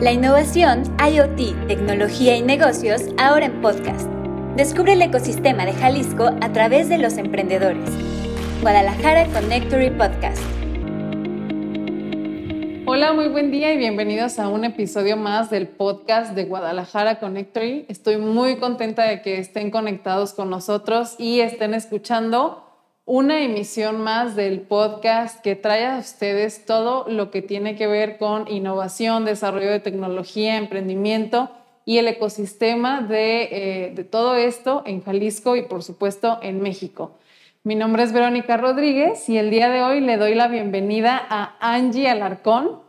La innovación, IoT, tecnología y negocios ahora en podcast. Descubre el ecosistema de Jalisco a través de los emprendedores. Guadalajara Connectory Podcast. Hola, muy buen día y bienvenidos a un episodio más del podcast de Guadalajara Connectory. Estoy muy contenta de que estén conectados con nosotros y estén escuchando una emisión más del podcast que trae a ustedes todo lo que tiene que ver con innovación, desarrollo de tecnología, emprendimiento y el ecosistema de, eh, todo esto en Jalisco y por supuesto en México. Mi nombre es Verónica Rodríguez y el día de hoy le doy la bienvenida a Angie Alarcón.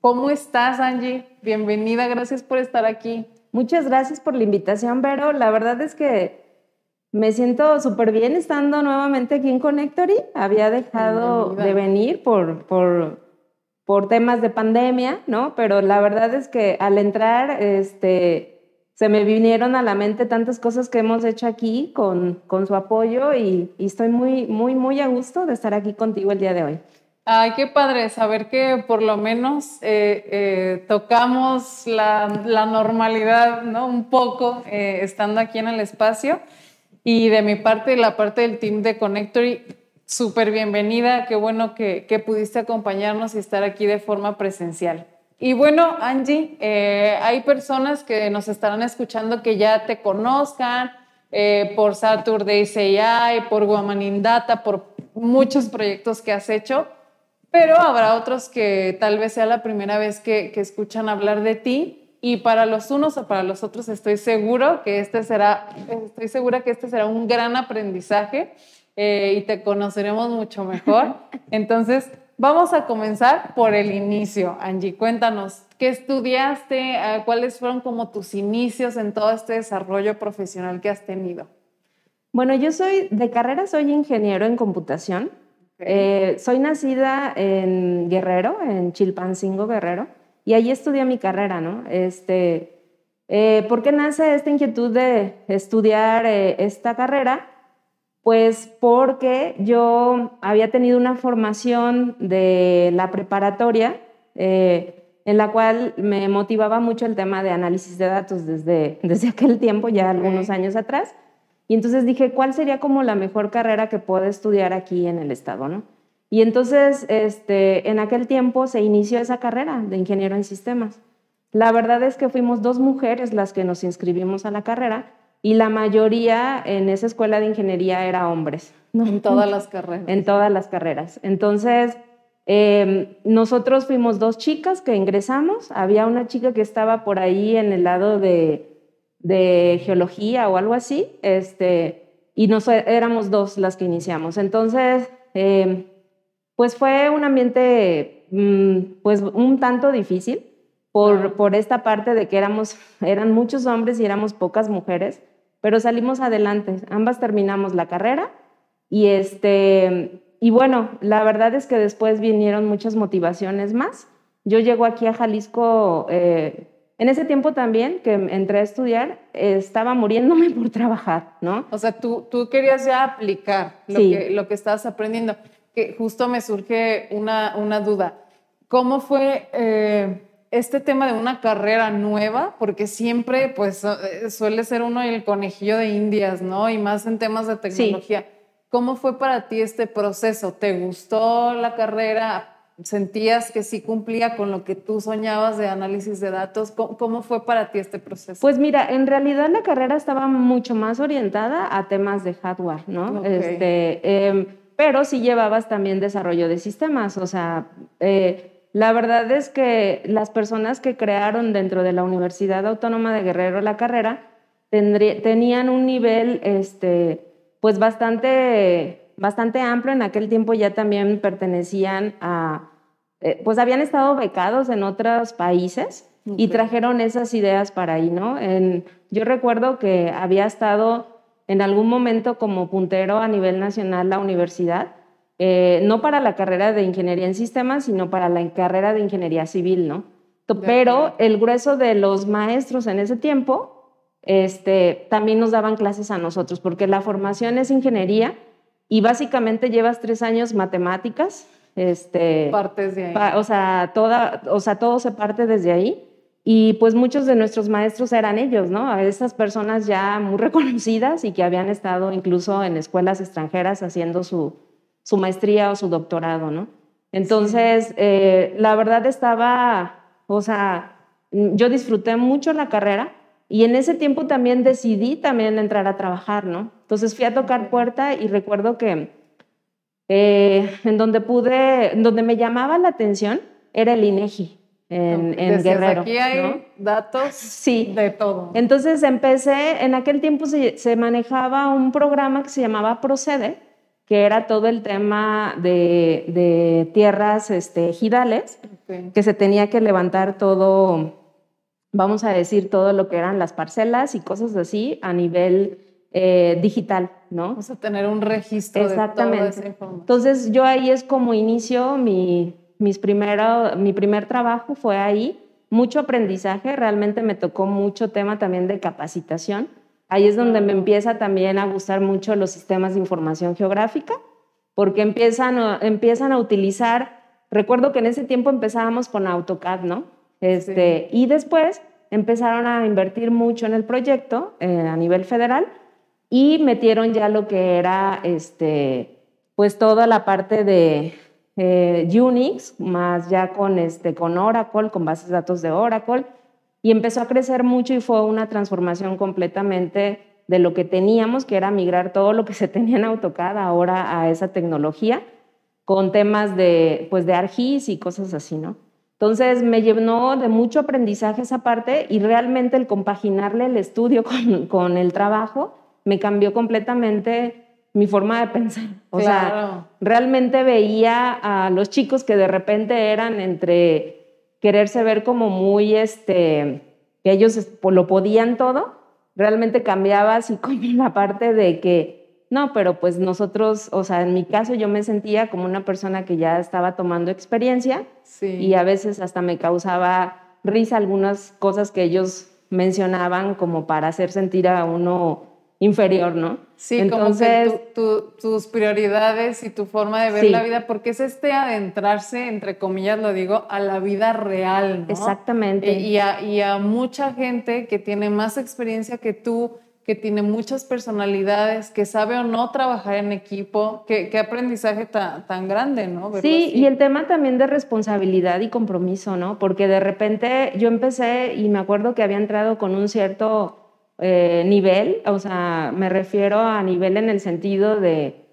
¿Cómo estás, Angie? Bienvenida, gracias por estar aquí. Muchas gracias por la invitación, Vero. La verdad es que me siento súper bien estando nuevamente aquí en Connectory. Había dejado de venir por, por, por, temas de pandemia, ¿no? Pero la verdad es que al entrar, este, se me vinieron a la mente tantas cosas que hemos hecho aquí con, con su apoyo y, y, estoy muy, muy, muy a gusto de estar aquí contigo el día de hoy. Ay, qué padre saber que por lo menos eh, eh, tocamos la, la, normalidad, ¿no? Un poco eh, estando aquí en el espacio. Y de mi parte la parte del team de Connectory, súper bienvenida. Qué bueno que, pudiste acompañarnos y estar aquí de forma presencial. Y bueno, Angie, eh, hay personas que nos estarán escuchando que ya te conozcan eh, por Saturdays AI, por Woman Data, por muchos proyectos que has hecho, pero habrá otros que tal vez sea la primera vez que escuchan hablar de ti y para los unos o para los otros estoy seguro que este será, estoy segura que este será un gran aprendizaje eh, y te conoceremos mucho mejor. Entonces, vamos a comenzar por el inicio. Angie, cuéntanos, ¿qué estudiaste? Ah, ¿Cuáles fueron como tus inicios en todo este desarrollo profesional que has tenido? Bueno, yo soy de carrera, soy ingeniero en computación. Eh, soy nacida en Guerrero, en Chilpancingo, Guerrero. Y ahí estudié mi carrera, ¿no? Este, eh, ¿Por qué nace esta inquietud de estudiar eh, esta carrera? Pues porque yo había tenido una formación de la preparatoria eh, en la cual me motivaba mucho el tema de análisis de datos desde, desde aquel tiempo, ya algunos años atrás. Y entonces dije, ¿cuál sería como la mejor carrera que puedo estudiar aquí en el estado, no? Y entonces, este, en aquel tiempo se inició esa carrera de ingeniero en sistemas. La verdad es que fuimos dos mujeres las que nos inscribimos a la carrera y la mayoría en esa escuela de ingeniería era hombres. En todas las carreras. En todas las carreras. Entonces, em, nosotros fuimos dos chicas que ingresamos. Había una chica que estaba por ahí en el lado de, de geología o algo así, este, y nos, éramos dos las que iniciamos. Entonces, eh, pues fue un ambiente mm, pues un tanto difícil por, por esta parte de que éramos, eran muchos hombres y éramos pocas mujeres, pero salimos adelante. Ambas terminamos la carrera y este y bueno, la verdad es que después vinieron muchas motivaciones más. Yo llego aquí a Jalisco, eh, en ese tiempo también que entré a estudiar, estaba muriéndome por trabajar, ¿no? O sea, tú, tú querías ya aplicar lo, que, lo que estabas aprendiendo que justo me surge una, una duda. ¿Cómo fue eh, este tema de una carrera nueva? Porque siempre, pues, eh, suele ser uno el conejillo de indias, ¿no? Y más en temas de tecnología. ¿Cómo fue para ti este proceso? ¿Te gustó la carrera? ¿Sentías que sí cumplía con lo que tú soñabas de análisis de datos? ¿Cómo, fue para ti este proceso? Pues mira, en realidad la carrera estaba mucho más orientada a temas de hardware, ¿no? Este, em, pero sí llevabas también desarrollo de sistemas. O sea, eh, la verdad es que las personas que crearon dentro de la Universidad Autónoma de Guerrero la carrera tenían un nivel este, pues bastante, bastante amplio. En aquel tiempo ya también pertenecían a, eh, pues habían estado becados en otros países y trajeron esas ideas para ahí, ¿no? En, yo recuerdo que había estado en algún momento como puntero a nivel nacional la universidad, eh, no para la carrera de ingeniería en sistemas, sino para la carrera de ingeniería civil, ¿no? Pero el grueso de los maestros en ese tiempo este, también nos daban clases a nosotros, porque la formación es ingeniería y básicamente llevas tres años matemáticas. Este, Partes de ahí. o, sea, toda, o sea, todo se parte desde ahí. Y pues muchos de nuestros maestros eran ellos, ¿no? Esas personas ya muy reconocidas y que habían estado incluso en escuelas extranjeras haciendo su, su maestría o su doctorado, ¿no? Entonces, eh, la verdad estaba, o sea, yo disfruté mucho la carrera y en ese tiempo también decidí también entrar a trabajar, ¿no? Entonces fui a tocar puerta y recuerdo que eh, en donde pude, en donde me llamaba la atención era el INEGI en, en Guerrero. Aquí hay datos sí. de todo. Entonces empecé, en aquel tiempo se, se, manejaba un programa que se llamaba Procede, que era todo el tema de, de tierras este, ejidales, que se tenía que levantar todo, vamos a decir, todo lo que eran las parcelas y cosas así a nivel eh, digital, ¿no? Vamos a tener un registro Exactamente. de toda esa información. Entonces yo ahí es como inicio mi mis primero, mi primer trabajo fue ahí, mucho aprendizaje, realmente me tocó mucho tema también de capacitación. Ahí es donde me empieza también a gustar mucho los sistemas de información geográfica, porque empiezan, a, empiezan a utilizar, recuerdo que en ese tiempo empezábamos con AutoCAD, ¿no? Este, sí. Y después empezaron a invertir mucho en el proyecto eh, a nivel federal y metieron ya lo que era, este, pues toda la parte de, eh, Unix, más ya con, este, con Oracle, con bases de datos de Oracle, y empezó a crecer mucho y fue una transformación completamente de lo que teníamos, que era migrar todo lo que se tenía en AutoCAD ahora a esa tecnología, con temas de, pues, de ARGIS y cosas así, ¿no? Entonces me llenó de mucho aprendizaje esa parte y realmente el compaginarle el estudio con, con el trabajo me cambió completamente mi forma de pensar. O claro. sea, realmente veía a los chicos que de repente eran entre quererse ver como muy, este, que ellos lo podían todo, realmente cambiaba así como la parte de que, no, pero pues nosotros, o sea, en mi caso yo me sentía como una persona que ya estaba tomando experiencia sí. y a veces hasta me causaba risa algunas cosas que ellos mencionaban como para hacer sentir a uno inferior, ¿no? Sí, Entonces, como que tu, tu, tus prioridades y tu forma de ver sí. la vida, porque es este adentrarse, entre comillas lo digo, a la vida real, ¿no? Exactamente. Y a, y a mucha gente que tiene más experiencia que tú, que tiene muchas personalidades, que sabe o no trabajar en equipo, qué, qué aprendizaje tan, tan grande, ¿no? Verlo sí, así. y el tema también de responsabilidad y compromiso, ¿no? Porque de repente yo empecé y me acuerdo que había entrado con un cierto eh, nivel, o sea, me refiero a nivel en el sentido de,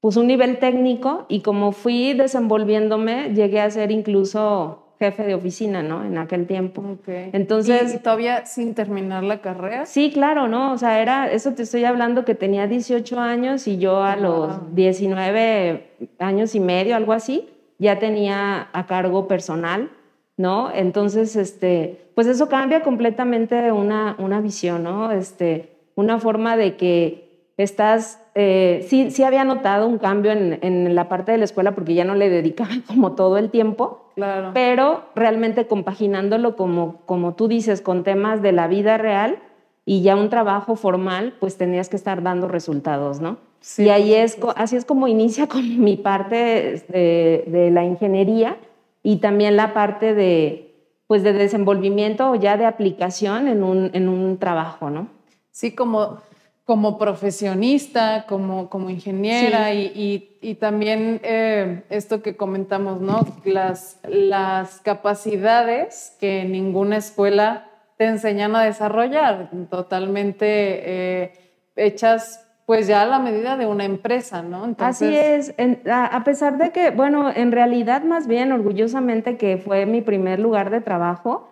pues un nivel técnico y como fui desenvolviéndome, llegué a ser incluso jefe de oficina, ¿no? En aquel tiempo. Okay. Entonces... ¿Y, todavía sin terminar la carrera? Sí, claro, ¿no? O sea, era, eso te estoy hablando que tenía 18 años y yo a wow. los 19 años y medio, algo así, ya tenía a cargo personal ¿no? Entonces, este, pues eso cambia completamente una, una visión, ¿no? Este, una forma de que estás, eh, sí, sí había notado un cambio en, en, la parte de la escuela porque ya no le dedicaba como todo el tiempo, claro. pero realmente compaginándolo como, como tú dices, con temas de la vida real y ya un trabajo formal, pues tenías que estar dando resultados, ¿no? Sí, y ahí es, así es como inicia con mi parte de, de la ingeniería, y también la parte de, pues de desenvolvimiento o ya de aplicación en un, en un trabajo, ¿no? Sí, como, como profesionista, como, como ingeniera sí. y, y, y, también eh, esto que comentamos, ¿no? Las, las capacidades que ninguna escuela te enseñan a desarrollar, totalmente eh, hechas pues ya a la medida de una empresa, ¿no? Entonces... Así es, en, a, a, pesar de que, bueno, en realidad más bien orgullosamente que fue mi primer lugar de trabajo,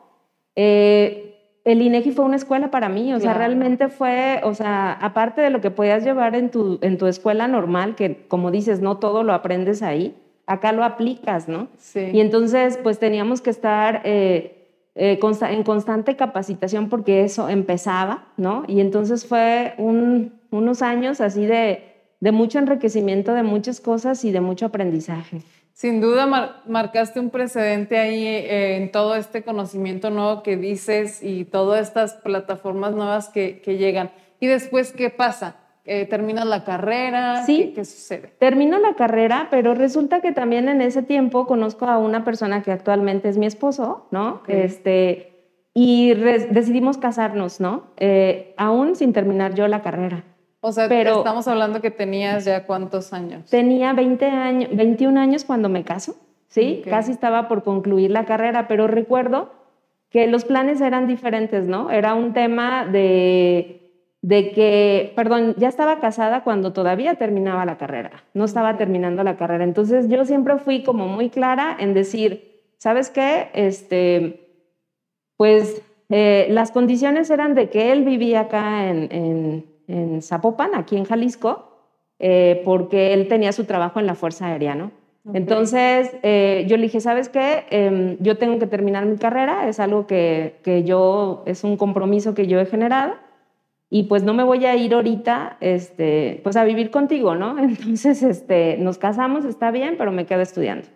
eh, el INEGI fue una escuela para mí, o claro. sea, realmente fue, o sea, aparte de lo que podías llevar en tu, en tu escuela normal, que como dices, no todo lo aprendes ahí, acá lo aplicas, ¿no? Sí. Y entonces, pues teníamos que estar... Eh, eh, consta en constante capacitación porque eso empezaba, ¿no? Y entonces fue un, unos años así de, de, mucho enriquecimiento de muchas cosas y de mucho aprendizaje. Sin duda mar marcaste un precedente ahí eh, en todo este conocimiento nuevo que dices y todas estas plataformas nuevas que, que llegan. ¿Y después qué pasa? Eh, ¿Terminas la carrera? Sí, ¿Qué, ¿Qué, sucede? Termino la carrera, pero resulta que también en ese tiempo conozco a una persona que actualmente es mi esposo, ¿no? Okay. Este, y decidimos casarnos, ¿no? Eh, aún sin terminar yo la carrera. O sea, pero estamos hablando que tenías ya cuántos años. Tenía 20 años, 21 años cuando me caso, ¿sí? Casi estaba por concluir la carrera, pero recuerdo que los planes eran diferentes, ¿no? Era un tema de, de que, perdón, ya estaba casada cuando todavía terminaba la carrera, no estaba terminando la carrera. Entonces yo siempre fui como muy clara en decir, ¿sabes qué? Este pues eh, las condiciones eran de que él vivía acá en, Zapopan, aquí en Jalisco, eh, porque él tenía su trabajo en la Fuerza Aérea, ¿no? Entonces eh, yo le dije, ¿sabes qué? Em, yo tengo que terminar mi carrera, es algo que, que, yo, es un compromiso que yo he generado y pues no me voy a ir ahorita, este, pues a vivir contigo, ¿no? Entonces, este, nos casamos, está bien, pero me quedo estudiando.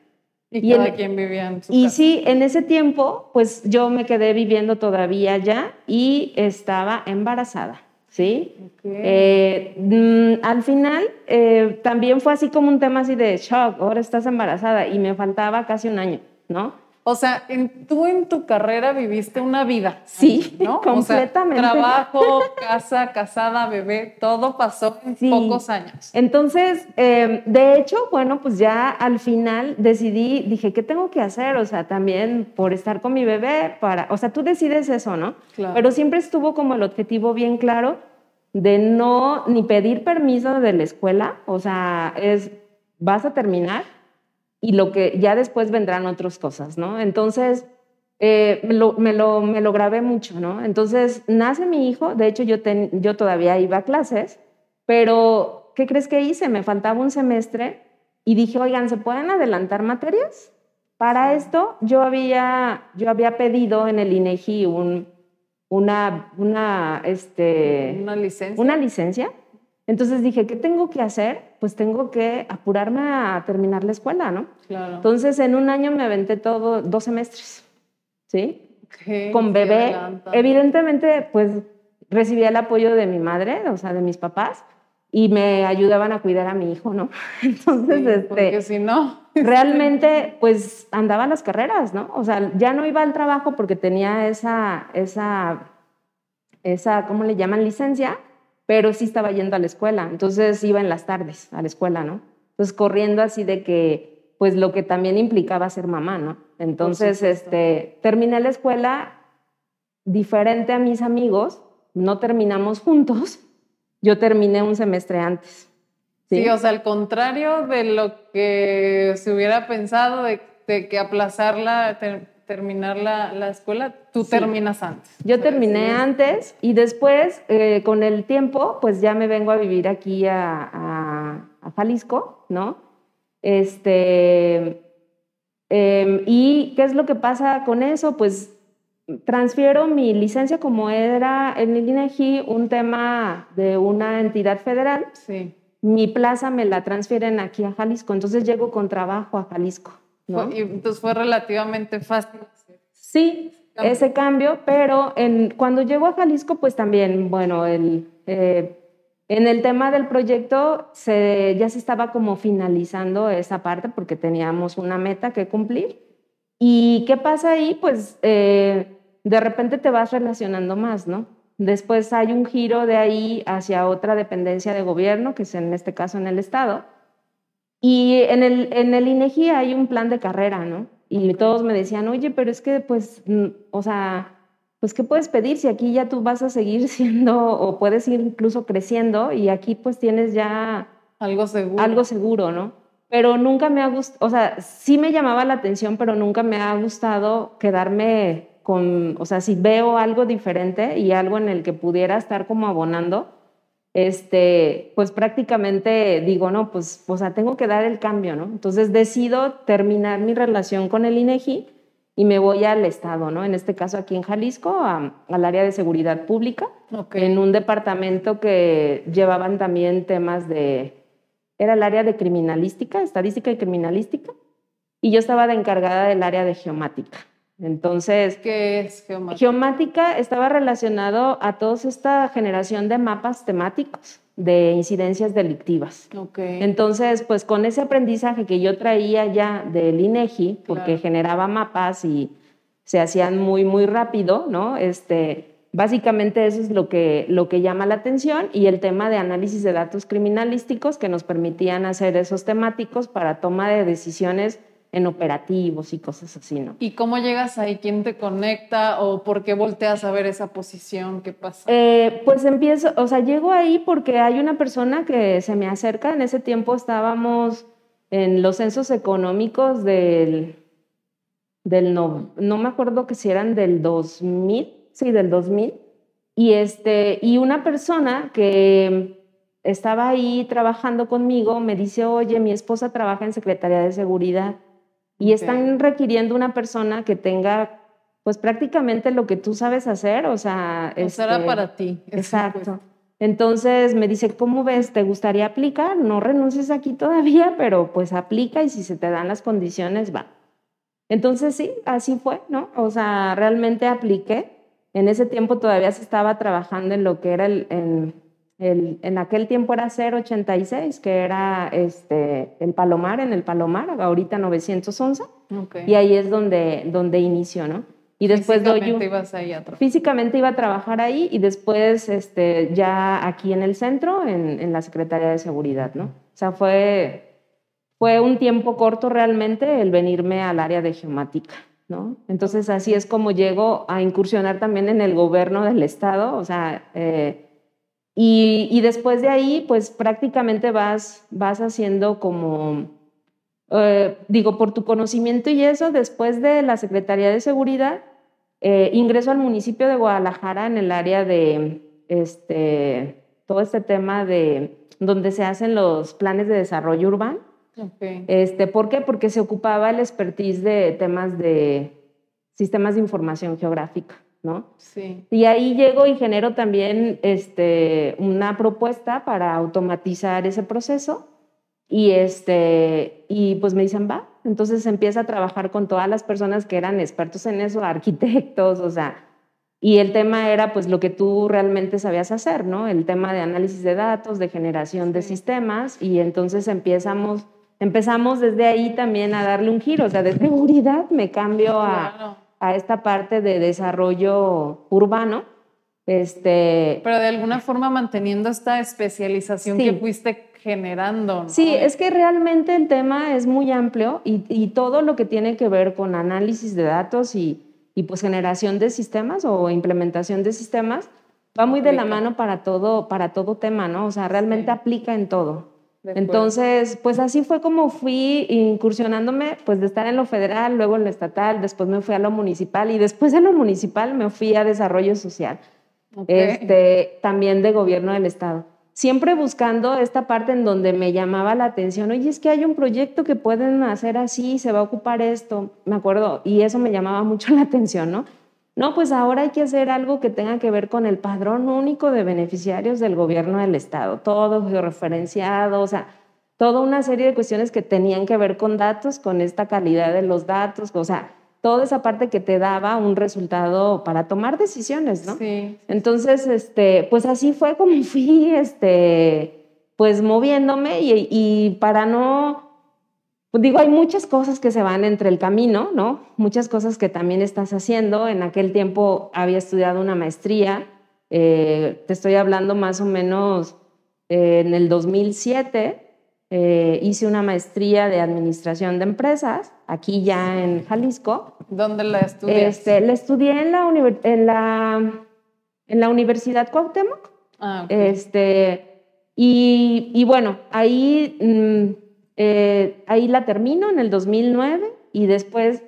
Y, cada quien vivía en su Y sí, en ese tiempo, pues yo me quedé viviendo todavía allá y estaba embarazada, ¿sí? Eh, mm, al final, eh, también fue así como un tema así de shock, ahora estás embarazada y me faltaba casi un año, ¿no? O sea, en, tú en tu carrera viviste una vida. Sí, ¿no? completamente. trabajo, casa, casada, bebé, todo pasó en pocos años. Entonces, em, de hecho, bueno, pues ya al final decidí, dije, ¿qué tengo que hacer? O sea, también por estar con mi bebé, para, o sea, tú decides eso, ¿no? Claro. Pero siempre estuvo como el objetivo bien claro de no ni pedir permiso de la escuela, o sea, es, vas a terminar y lo que ya después vendrán otras cosas, ¿no? Entonces, eh, me, lo, me, lo, grabé mucho, ¿no? Entonces, nace mi hijo, de hecho yo, yo todavía iba a clases, pero ¿qué crees que hice? Me faltaba un semestre y dije, oigan, ¿se pueden adelantar materias? Para esto yo había, yo había pedido en el INEGI un, una, una, este, una licencia. Una licencia entonces dije, ¿qué tengo que hacer? Pues tengo que apurarme a terminar la escuela, ¿no? Claro. Entonces en un año me aventé todo, dos semestres, ¿sí? Con bebé. Evidentemente, pues recibí el apoyo de mi madre, o sea, de mis papás, y me ayudaban a cuidar a mi hijo, ¿no? Entonces, este, porque si no... realmente, pues andaba las carreras, ¿no? O sea, ya no iba al trabajo porque tenía esa, esa, esa, ¿cómo le llaman? Licencia pero sí estaba yendo a la escuela, entonces iba en las tardes a la escuela, ¿no? Entonces corriendo así de que, pues lo que también implicaba ser mamá, ¿no? Entonces, este, terminé la escuela diferente a mis amigos, no terminamos juntos, yo terminé un semestre antes. Sí, o sea, al contrario de lo que se hubiera pensado de, de que aplazarla, terminar la, la escuela, tú terminas antes. Yo terminé antes y después, eh, con el tiempo, pues ya me vengo a vivir aquí a, a, Jalisco, ¿no? Este, em, ¿Y qué es lo que pasa con eso? Pues transfiero mi licencia como era en el INEGI un tema de una entidad federal. Sí. Mi plaza me la transfieren aquí a Jalisco, entonces llego con trabajo a Jalisco. Y entonces fue relativamente fácil. Sí, ese cambio, pero en, cuando llego a Jalisco, pues también, bueno, el, eh, en el tema del proyecto se, ya se estaba como finalizando esa parte porque teníamos una meta que cumplir. ¿Y qué pasa ahí? Pues eh, de repente te vas relacionando más, ¿no? Después hay un giro de ahí hacia otra dependencia de gobierno, que es en este caso en el Estado y en el, en el INEGI hay un plan de carrera, ¿no? Y todos me decían, oye, pero es que, pues, o sea, pues, ¿qué puedes pedir si aquí ya tú vas a seguir siendo o puedes ir incluso creciendo y aquí pues tienes ya... Algo seguro. Algo seguro, ¿no? Pero nunca me ha gustado, o sea, sí me llamaba la atención, pero nunca me ha gustado quedarme con, o sea, si veo algo diferente y algo en el que pudiera estar como abonando, este, pues prácticamente digo, no, pues, o sea, tengo que dar el cambio, ¿no? Entonces decido terminar mi relación con el INEGI y me voy al Estado, ¿no? En este caso aquí en Jalisco, al área de seguridad pública, en un departamento que llevaban también temas de, era el área de criminalística, estadística y criminalística, y yo estaba de encargada del área de geomática. Entonces, ¿qué es geomática? Geomática estaba relacionado a toda esta generación de mapas temáticos de incidencias delictivas. Okay. Entonces, pues con ese aprendizaje que yo traía ya del INEGI, porque generaba mapas y se hacían muy, muy rápido, ¿no? Este, básicamente eso es lo que, lo que llama la atención y el tema de análisis de datos criminalísticos que nos permitían hacer esos temáticos para toma de decisiones en operativos y cosas así, ¿no? ¿Y cómo llegas ahí? ¿Quién te conecta o por qué volteas a ver esa posición? ¿Qué pasa? Eh, pues empiezo, o sea, llego ahí porque hay una persona que se me acerca. En ese tiempo estábamos en los censos económicos del, del no, no me acuerdo que si eran del 2000, sí, del 2000. Y, este, y una persona que estaba ahí trabajando conmigo me dice, oye, mi esposa trabaja en Secretaría de Seguridad y están requiriendo una persona que tenga, pues prácticamente lo que tú sabes hacer, o sea... O será este, para ti. Exacto. Entonces me dice, ¿cómo ves? ¿Te gustaría aplicar? No renuncies aquí todavía, pero pues aplica y si se te dan las condiciones, va. Entonces sí, así fue, ¿no? O sea, realmente apliqué. En ese tiempo todavía se estaba trabajando en lo que era el, en, en aquel tiempo era 086, que era este, el Palomar, en el Palomar, ahorita 911. Y ahí es donde, donde inició, ¿no? Y después físicamente ibas ahí a. Físicamente iba a trabajar ahí y después este, ya aquí en el centro, en, en, la Secretaría de Seguridad, ¿no? O sea, fue, fue un tiempo corto realmente el venirme al área de geomática, ¿no? Entonces así es como llego a incursionar también en el gobierno del Estado, o sea... Eh, y, después de ahí, pues prácticamente vas, vas haciendo como, eh, digo, por tu conocimiento y eso, después de la Secretaría de Seguridad, eh, ingreso al municipio de Guadalajara en el área de este, todo este tema de donde se hacen los planes de desarrollo urbano. Este, ¿Por qué? Porque se ocupaba el expertise de temas de sistemas de información geográfica. ¿No? Sí. Y ahí llego y genero también este, una propuesta para automatizar ese proceso y, este, y pues me dicen, va, entonces empieza a trabajar con todas las personas que eran expertos en eso, arquitectos, o sea, y el tema era pues lo que tú realmente sabías hacer, ¿no? El tema de análisis de datos, de generación de sistemas y entonces empezamos, empezamos desde ahí también a darle un giro, o sea, de seguridad me cambio a a esta parte de desarrollo urbano. Este, Pero de alguna forma manteniendo esta especialización que fuiste generando. ¿no? Sí, es que realmente el tema es muy amplio y, todo lo que tiene que ver con análisis de datos y, y, pues generación de sistemas o implementación de sistemas va muy de la mano para todo, para todo tema, ¿no? O sea, realmente aplica en todo. Entonces, pues así fue como fui incursionándome, pues de estar en lo federal, luego en lo estatal, después me fui a lo municipal y después de lo municipal me fui a desarrollo social, este, también de gobierno del estado. Siempre buscando esta parte en donde me llamaba la atención, oye, es que hay un proyecto que pueden hacer así, se va a ocupar esto, me acuerdo, y eso me llamaba mucho la atención, ¿no? No, pues ahora hay que hacer algo que tenga que ver con el padrón único de beneficiarios del gobierno del Estado, todo georreferenciado, o sea, toda una serie de cuestiones que tenían que ver con datos, con esta calidad de los datos, o sea, toda esa parte que te daba un resultado para tomar decisiones, ¿no? Sí. Entonces, este, pues así fue como fui, este, pues moviéndome y, y para no pues digo, hay muchas cosas que se van entre el camino, ¿no? Muchas cosas que también estás haciendo. En aquel tiempo había estudiado una maestría, eh, te estoy hablando más o menos eh, en el 2007, eh, hice una maestría de administración de empresas, aquí ya en Jalisco. ¿Dónde la estudiaste? Este, la estudié en la, en la, en la Universidad Cuauhtémoc. Ah, este, y, y, bueno, ahí... Mm, eh, ahí la termino en el 2009 y después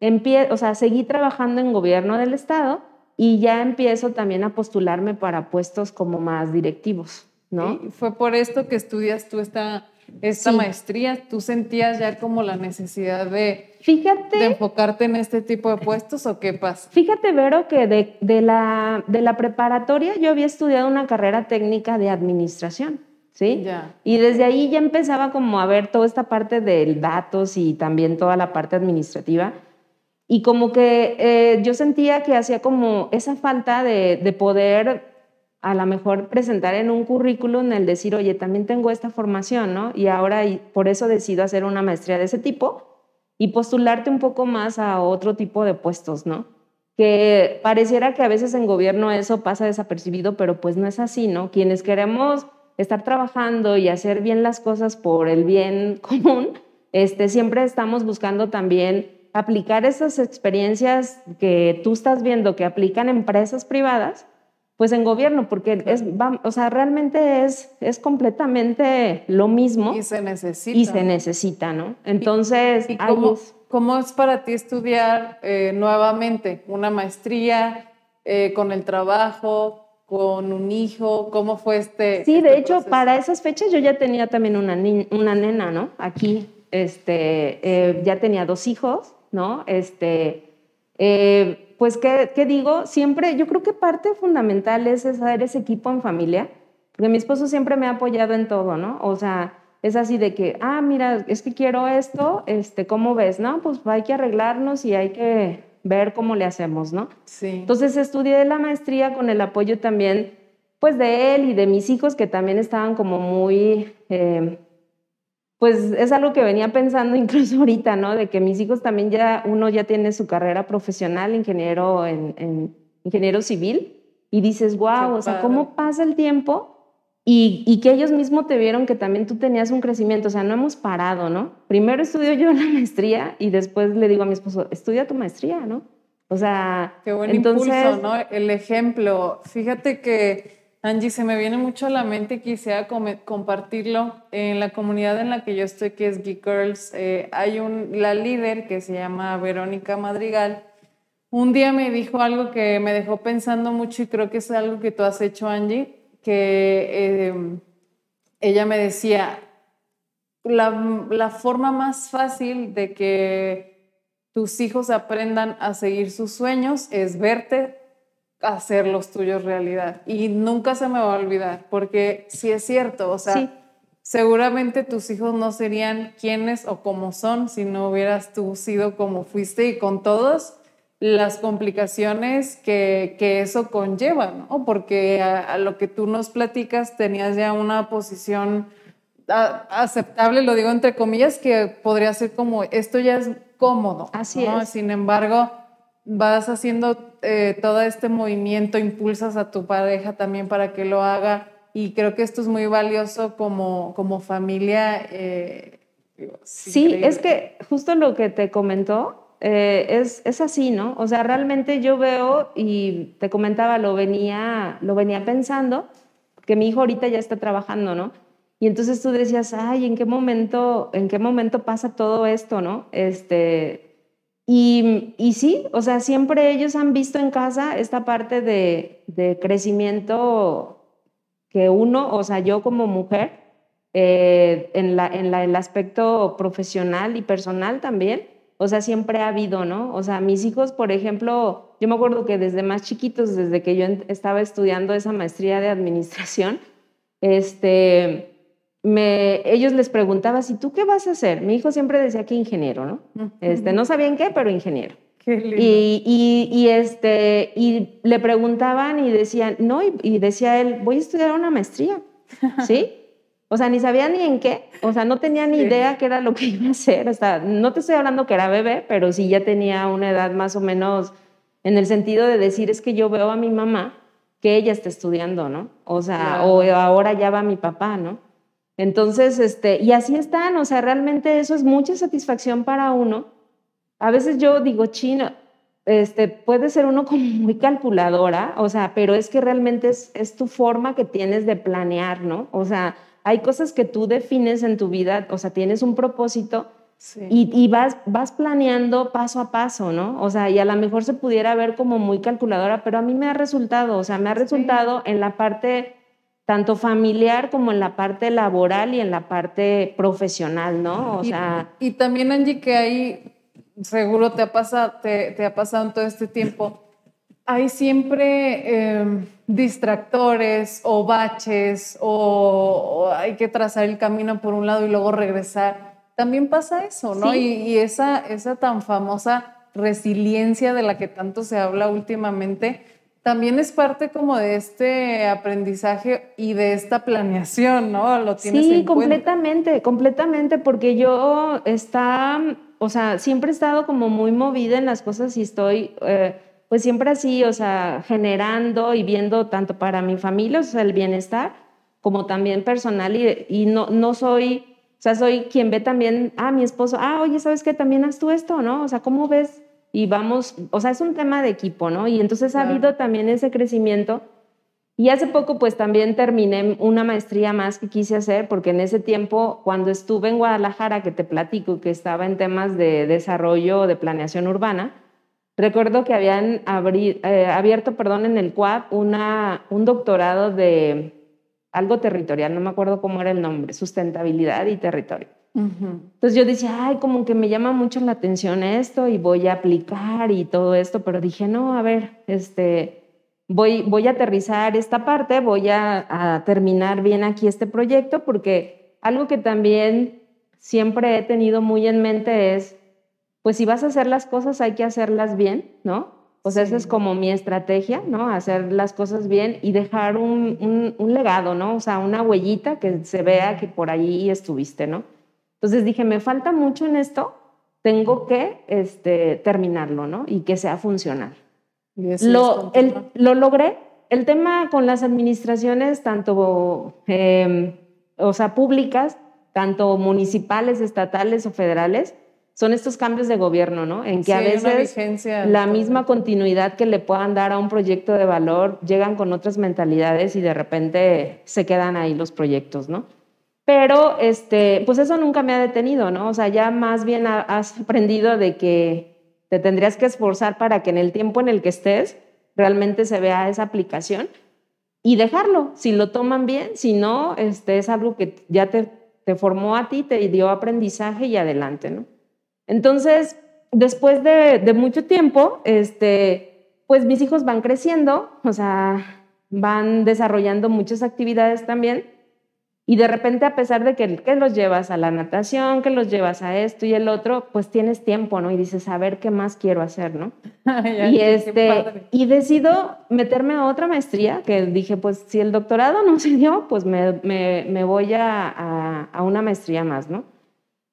empiezo, o sea, seguí trabajando en gobierno del estado y ya empiezo también a postularme para puestos como más directivos, ¿no? fue por esto que estudias tú esta, esta maestría, tú sentías ya como la necesidad de, Fíjate, de enfocarte en este tipo de puestos o qué pasa? Fíjate, Vero, que de, de, la, de la preparatoria yo había estudiado una carrera técnica de administración. ¿Sí? Y desde ahí ya empezaba como a ver toda esta parte de datos y también toda la parte administrativa. Y como que eh, yo sentía que hacía como esa falta de, de poder a lo mejor presentar en un currículum el decir, oye, también tengo esta formación, ¿no? Y ahora y por eso decido hacer una maestría de ese tipo. y postularte un poco más a otro tipo de puestos, ¿no? Que pareciera que a veces en gobierno eso pasa desapercibido, pero pues no es así, ¿no? Quienes queremos estar trabajando y hacer bien las cosas por el bien común, este, siempre estamos buscando también aplicar esas experiencias que tú estás viendo que aplican empresas privadas, pues en gobierno, porque es, o sea, realmente es, es completamente lo mismo. Y se necesita. Y se necesita, ¿no? Entonces, ¿Y, cómo, es para ti estudiar eh, nuevamente una maestría eh, con el trabajo, con un hijo? ¿Cómo fue este? Sí, de este hecho, para esas fechas yo ya tenía también una, una nena, ¿no? Aquí, este, eh, ya tenía dos hijos ¿no? Este, eh, pues, ¿qué, ¿qué, digo? Siempre, yo creo que parte fundamental es hacer ese equipo en familia, porque mi esposo siempre me ha apoyado en todo, ¿no? O sea, es así de que, ah, mira, es que quiero esto, este, ¿cómo ves? No, pues hay que arreglarnos y hay que ver cómo le hacemos, ¿no? Sí. Entonces estudié la maestría con el apoyo también, pues de él y de mis hijos que también estaban como muy... Eh, pues es algo que venía pensando incluso ahorita, ¿no? De que mis hijos también ya, uno ya tiene su carrera profesional, ingeniero en, ingeniero civil, y dices, wow, o sea, ¿cómo pasa el tiempo? Y, y, que ellos mismos te vieron que también tú tenías un crecimiento, o sea, no hemos parado, ¿no? Primero estudio yo la maestría y después le digo a mi esposo, estudia tu maestría, ¿no? O sea, qué buen impulso, ¿no? El ejemplo. Fíjate que Angie, se me viene mucho a la mente y quisiera compartirlo. En la comunidad en la que yo estoy, que es Geek Girls, eh, hay un, la líder que se llama Verónica Madrigal. Un día me dijo algo que me dejó pensando mucho y creo que es algo que tú has hecho, Angie, que em, ella me decía, la, la forma más fácil de que tus hijos aprendan a seguir sus sueños es verte hacer los tuyos realidad. Y nunca se me va a olvidar, porque si es cierto, o sea, seguramente tus hijos no serían quienes o como son si no hubieras tú sido como fuiste y con todas las complicaciones que, que eso conlleva, ¿no? Porque a, lo que tú nos platicas tenías ya una posición aceptable, lo digo entre comillas, que podría ser como, esto ya es cómodo. Así es. Sin embargo, vas haciendo eh, todo este movimiento, impulsas a tu pareja también para que lo haga y creo que esto es muy valioso como, como familia. Eh, sí, es que justo lo que te comentó eh, es, es, así, ¿no? O sea, realmente yo veo y te comentaba, lo venía, lo venía pensando, que mi hijo ahorita ya está trabajando, ¿no? Y entonces tú decías, ay, ¿en qué momento, en qué momento pasa todo esto, no? Este, y, y, sí, o sea, siempre ellos han visto en casa esta parte de, de crecimiento que uno, o sea, yo como mujer, eh, en, la, en la, el aspecto profesional y personal también, o sea, siempre ha habido, ¿no? O sea, mis hijos, por ejemplo, yo me acuerdo que desde más chiquitos, desde que yo estaba estudiando esa maestría de administración, este, me, ellos les preguntaban, ¿y tú qué vas a hacer? Mi hijo siempre decía que ingeniero, ¿no? este, no sabían qué, pero ingeniero. Qué lindo. Y, y, este, y le preguntaban y decían, no, y, decía él, voy a estudiar una maestría, ¿sí? O sea, ni sabía ni en qué, o sea, no tenía ni idea qué era lo que iba a hacer. Hasta, no te estoy hablando que era bebé, pero sí ya tenía una edad más o menos en el sentido de decir, es que yo veo a mi mamá que ella está estudiando, ¿no? O sea, o ahora ya va mi papá, ¿no? Entonces, este, y así están, o sea, realmente eso es mucha satisfacción para uno. A veces yo digo, chino, este, puede ser uno como muy calculadora, o sea, pero es que realmente es, es tu forma que tienes de planear, ¿no? O sea, hay cosas que tú defines en tu vida, o sea, tienes un propósito y, y, vas, vas planeando paso a paso, ¿no? O sea, y a lo mejor se pudiera ver como muy calculadora, pero a mí me ha resultado, o sea, me ha resultado en la parte tanto familiar como en la parte laboral y en la parte profesional, ¿no? O y, sea... Y también, Angie, que ahí seguro te ha pasado, te, ha pasado en todo este tiempo, hay siempre em, distractores o baches o, hay que trazar el camino por un lado y luego regresar. También pasa eso, ¿no? Y, y, esa, esa tan famosa resiliencia de la que tanto se habla últimamente, también es parte como de este aprendizaje y de esta planeación, ¿no? Lo tienes sí, completamente, completamente, porque yo está, o sea, siempre he estado como muy movida en las cosas y estoy, eh, pues siempre así, o sea, generando y viendo tanto para mi familia, o sea, el bienestar, como también personal y, y no, no soy, o sea, soy quien ve también, ah, mi esposo, ah, oye, ¿sabes qué? También haz tú esto, ¿no? O sea, ¿cómo ves? Y vamos, o sea, es un tema de equipo, ¿no? Y entonces ha habido también ese crecimiento. Y hace poco pues también terminé una maestría más que quise hacer porque en ese tiempo cuando estuve en Guadalajara, que te platico que estaba en temas de desarrollo de planeación urbana, recuerdo que habían eh, abierto perdón, en el CUAP una, un doctorado de algo territorial, no me acuerdo cómo era el nombre, sustentabilidad y territorio. Entonces yo decía, ay, como que me llama mucho la atención esto y voy a aplicar y todo esto, pero dije, no, a ver, este, voy, voy a aterrizar esta parte, voy a, a terminar bien aquí este proyecto, porque algo que también siempre he tenido muy en mente es, pues si vas a hacer las cosas hay que hacerlas bien, ¿no? Pues esa es como mi estrategia, ¿no? Hacer las cosas bien y dejar un, un, legado, ¿no? O sea, una huellita que se vea que por ahí estuviste, ¿no? Entonces dije, me falta mucho en esto, tengo que este, terminarlo, ¿no? Y que sea funcional. Lo, lo logré. El tema con las administraciones, tanto, em, o sea, públicas, tanto municipales, estatales o federales, son estos cambios de gobierno, ¿no? En que a veces la misma continuidad que le puedan dar a un proyecto de valor llegan con otras mentalidades y de repente se quedan ahí los proyectos, ¿no? Pero, este, pues eso nunca me ha detenido, ¿no? O sea, ya más bien has aprendido de que te tendrías que esforzar para que en el tiempo en el que estés realmente se vea esa aplicación y dejarlo, si lo toman bien, si no, este, es algo que ya te, te formó a ti, te dio aprendizaje y adelante, ¿no? Entonces, después de, mucho tiempo, este, pues mis hijos van creciendo, o sea, van desarrollando muchas actividades también. Y de repente, a pesar de que, que, los llevas a la natación, que los llevas a esto y el otro, pues tienes tiempo, ¿no? Y dices, a ver qué más quiero hacer, ¿no? y, este, y decido meterme a otra maestría, que dije, pues si el doctorado no se dio, pues me, me, me voy a, a, a, una maestría más, ¿no?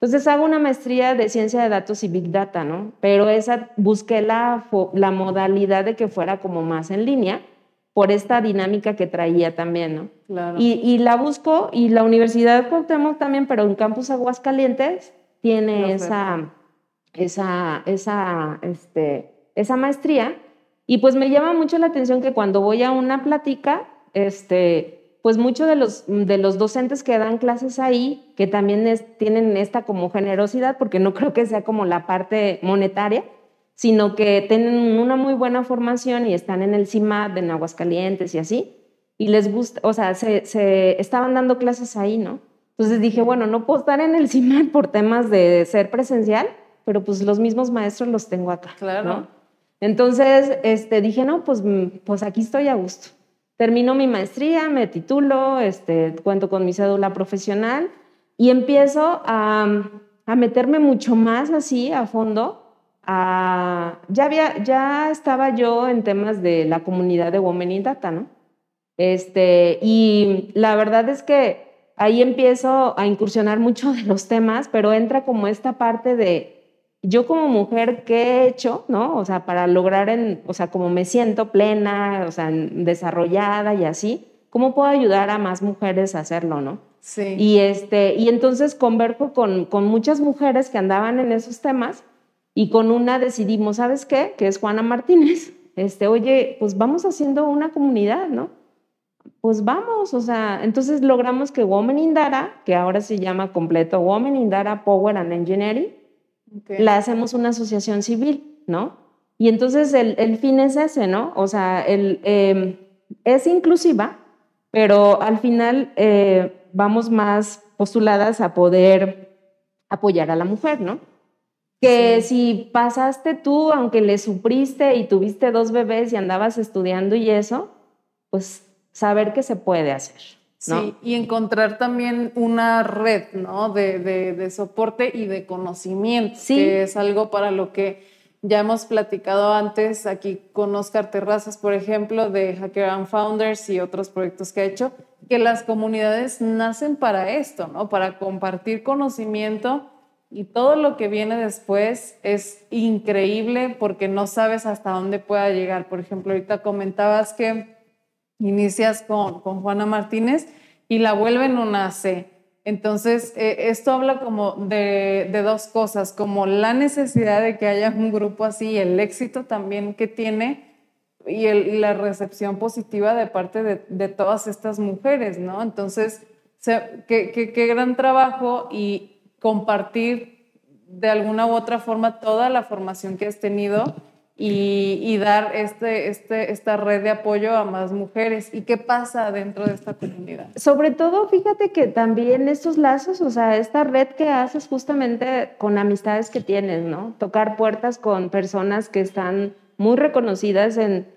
Entonces hago una maestría de ciencia de datos y big data, ¿no? Pero esa busqué la, la modalidad de que fuera como más en línea por esta dinámica que traía también, ¿no? Claro. Y, y, la busco y la Universidad Cuauhtémoc también, pero en Campus Aguascalientes tiene esa, esa, esa, este, esa maestría y pues me llama mucho la atención que cuando voy a una plática, este, pues muchos de los, de los docentes que dan clases ahí, que también tienen esta como generosidad, porque no creo que sea como la parte monetaria, sino que tienen una muy buena formación y están en el CIMAD, en Aguascalientes y así, y les gusta, o sea, se, se estaban dando clases ahí, ¿no? Entonces dije, bueno, no puedo estar en el CIMAD por temas de ser presencial, pero pues los mismos maestros los tengo acá. Claro. Entonces este, dije, no, pues, pues aquí estoy a gusto. Termino mi maestría, me titulo, este, cuento con mi cédula profesional y empiezo a, meterme mucho más así a fondo. Ya, había, ya estaba yo en temas de la comunidad de Women in Data, ¿no? Este, y la verdad es que ahí empiezo a incursionar mucho de los temas, pero entra como esta parte de yo como mujer, ¿qué he hecho, no? O sea, para lograr, en, o sea, como me siento plena, o sea, desarrollada y así, ¿cómo puedo ayudar a más mujeres a hacerlo, no? Sí. Y, este, y entonces converjo con, con muchas mujeres que andaban en esos temas y con una decidimos, ¿sabes qué? Que es Juana Martínez. Este, oye, pues vamos haciendo una comunidad, ¿no? Pues vamos, o sea, entonces logramos que Women in Dara, que ahora se llama completo Women in Dara Power and Engineering, la hacemos una asociación civil, ¿no? Y entonces el, fin es ese, ¿no? O sea, el, em, es inclusiva, pero al final eh, vamos más postuladas a poder apoyar a la mujer, ¿no? Que si pasaste tú, aunque le supriste y tuviste dos bebés y andabas estudiando y eso, pues saber que se puede hacer. Sí, y encontrar también una red, ¿no? De, de, soporte y de conocimiento, que es algo para lo que ya hemos platicado antes aquí con Oscar Terrazas, por ejemplo, de Hacker and Founders y otros proyectos que ha hecho, que las comunidades nacen para esto, ¿no? Para compartir conocimiento y todo lo que viene después es increíble porque no sabes hasta dónde pueda llegar. Por ejemplo, ahorita comentabas que inicias con, con Juana Martínez y la vuelven una C. Entonces, eh, esto habla como de, de, dos cosas, como la necesidad de que haya un grupo así, el éxito también que tiene y, la recepción positiva de parte de, de, todas estas mujeres, ¿no? Entonces, qué, qué, qué gran trabajo y compartir de alguna u otra forma toda la formación que has tenido y, dar este, este, esta red de apoyo a más mujeres. ¿Y qué pasa dentro de esta comunidad? Sobre todo, fíjate que también estos lazos, o sea, esta red que haces justamente con amistades que tienes, ¿no? Tocar puertas con personas que están muy reconocidas en,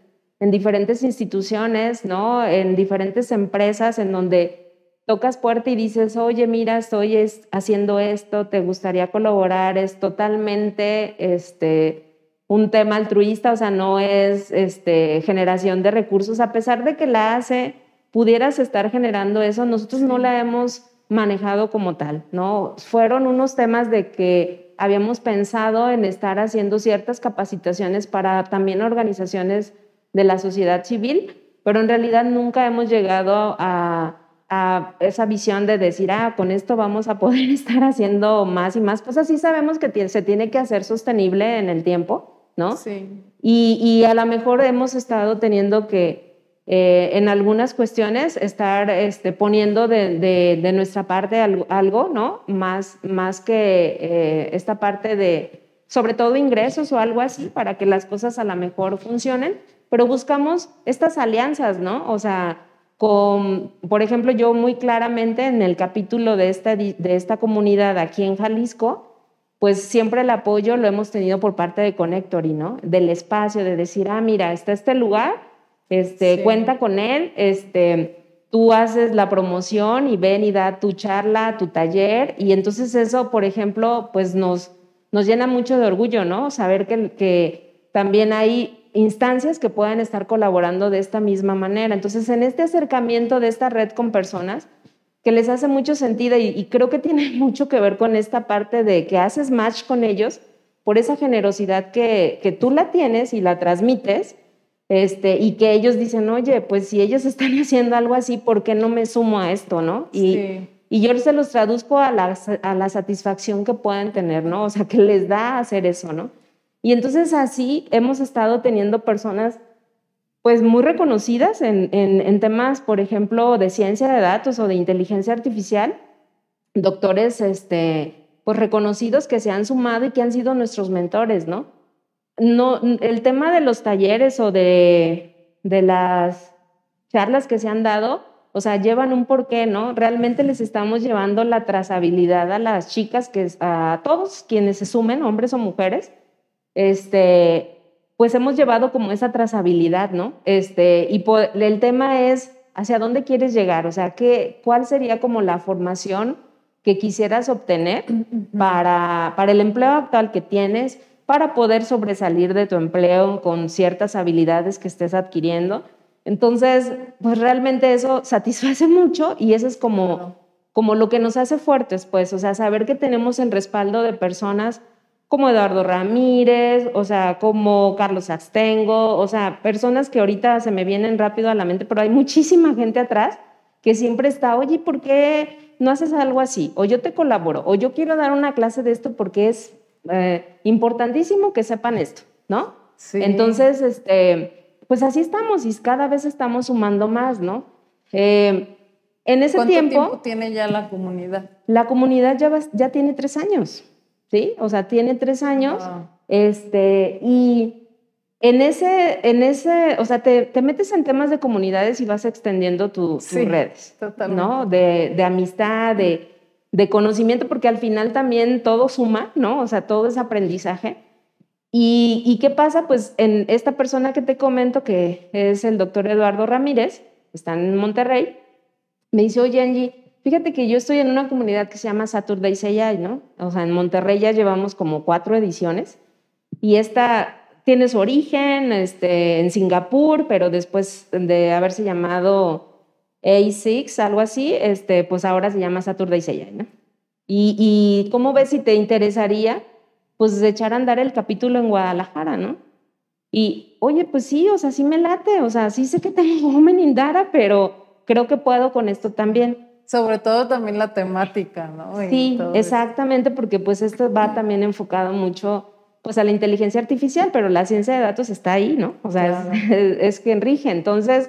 en diferentes instituciones, ¿no? En diferentes empresas en donde tocas puerta y dices, oye, mira, estoy haciendo esto, te gustaría colaborar, es totalmente este, un tema altruista, o sea, no es este, generación de recursos, a pesar de que la hace, pudieras estar generando eso, nosotros no la hemos manejado como tal, ¿no? Fueron unos temas de que habíamos pensado en estar haciendo ciertas capacitaciones para también organizaciones de la sociedad civil, pero en realidad nunca hemos llegado a a esa visión de decir, ah, con esto vamos a poder estar haciendo más y más, pues así sabemos que se tiene que hacer sostenible en el tiempo, ¿no? Sí. Y, y a lo mejor hemos estado teniendo que, eh, en algunas cuestiones, estar este, poniendo de, de, de, nuestra parte algo, ¿no? Más, más que eh, esta parte de, sobre todo ingresos o algo así, para que las cosas a lo mejor funcionen, pero buscamos estas alianzas, ¿no? O sea, por ejemplo, yo muy claramente en el capítulo de esta, de esta comunidad aquí en Jalisco, pues siempre el apoyo lo hemos tenido por parte de Connectory, ¿no? Del espacio, de decir, ah, mira, está este lugar, este, cuenta con él, este, tú haces la promoción y ven y da tu charla, tu taller, y entonces eso, por ejemplo, pues nos, nos llena mucho de orgullo, ¿no? Saber que, que también hay instancias que puedan estar colaborando de esta misma manera. Entonces, en este acercamiento de esta red con personas, que les hace mucho sentido y, creo que tiene mucho que ver con esta parte de que haces match con ellos por esa generosidad que, que tú la tienes y la transmites, este, y que ellos dicen, oye, pues si ellos están haciendo algo así, ¿por qué no me sumo a esto, no? Y, y yo se los traduzco a la, a la satisfacción que puedan tener, ¿no? O sea, que les da hacer eso, ¿no? Y entonces así hemos estado teniendo personas pues muy reconocidas en, en, temas, por ejemplo, de ciencia de datos o de inteligencia artificial, doctores este, pues reconocidos que se han sumado y que han sido nuestros mentores, ¿no? no el tema de los talleres o de, de las charlas que se han dado, o sea, llevan un porqué, ¿no? Realmente les estamos llevando la trazabilidad a las chicas, que, a todos quienes se sumen, hombres o mujeres, este, pues hemos llevado como esa trazabilidad, ¿no? Este, y el tema es hacia dónde quieres llegar, o sea, ¿qué, ¿cuál sería como la formación que quisieras obtener para, para el empleo actual que tienes, para poder sobresalir de tu empleo con ciertas habilidades que estés adquiriendo? Entonces, pues realmente eso satisface mucho y eso es como, como lo que nos hace fuertes, pues, o sea, saber que tenemos el respaldo de personas como Eduardo Ramírez, o sea, como Carlos Astengo, o sea, personas que ahorita se me vienen rápido a la mente, pero hay muchísima gente atrás que siempre está, oye, ¿por qué no haces algo así? O yo te colaboro, o yo quiero dar una clase de esto porque es eh, importantísimo que sepan esto, ¿no? Sí. Entonces, este, pues así estamos y cada vez estamos sumando más, ¿no? Eh, en ese ¿Cuánto tiempo, tiene ya la comunidad? La comunidad ya, ya tiene tres años. ¿Sí? O sea, tiene tres años, este, y en ese, en ese, o sea, te, te, metes en temas de comunidades y vas extendiendo tus redes, ¿no? De, de amistad, de, de, conocimiento, porque al final también todo suma, ¿no? O sea, todo es aprendizaje. ¿Y, ¿Y qué pasa? Pues en esta persona que te comento, que es el doctor Eduardo Ramírez, está en Monterrey, me dice, oye Angie, Fíjate que yo estoy en una comunidad que se llama Saturday Say ¿no? O sea, en Monterrey ya llevamos como cuatro ediciones y esta tiene su origen este, en Singapur, pero después de haberse llamado A6, algo así, este, pues ahora se llama Saturday Say ¿no? Y, y cómo ves si te interesaría, pues echar a andar el capítulo en Guadalajara, ¿no? Y, oye, pues sí, o sea, sí me late, o sea, sí sé que tengo Women in Data, pero creo que puedo con esto también. Sobre todo también la temática, ¿no? sí, exactamente, porque pues esto va también enfocado mucho pues a la inteligencia artificial, pero la ciencia de datos está ahí, ¿no? O sea, es, es, quien rige. Entonces,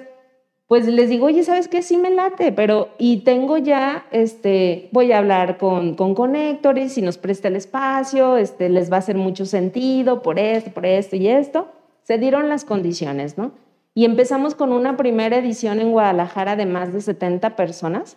pues les digo, oye, ¿sabes qué? Sí me late, pero y tengo ya, este, voy a hablar con, con conectores, si nos presta el espacio, este, les va a hacer mucho sentido por esto, por esto y esto. Se dieron las condiciones, ¿no? Y empezamos con una primera edición en Guadalajara de más de 70 personas.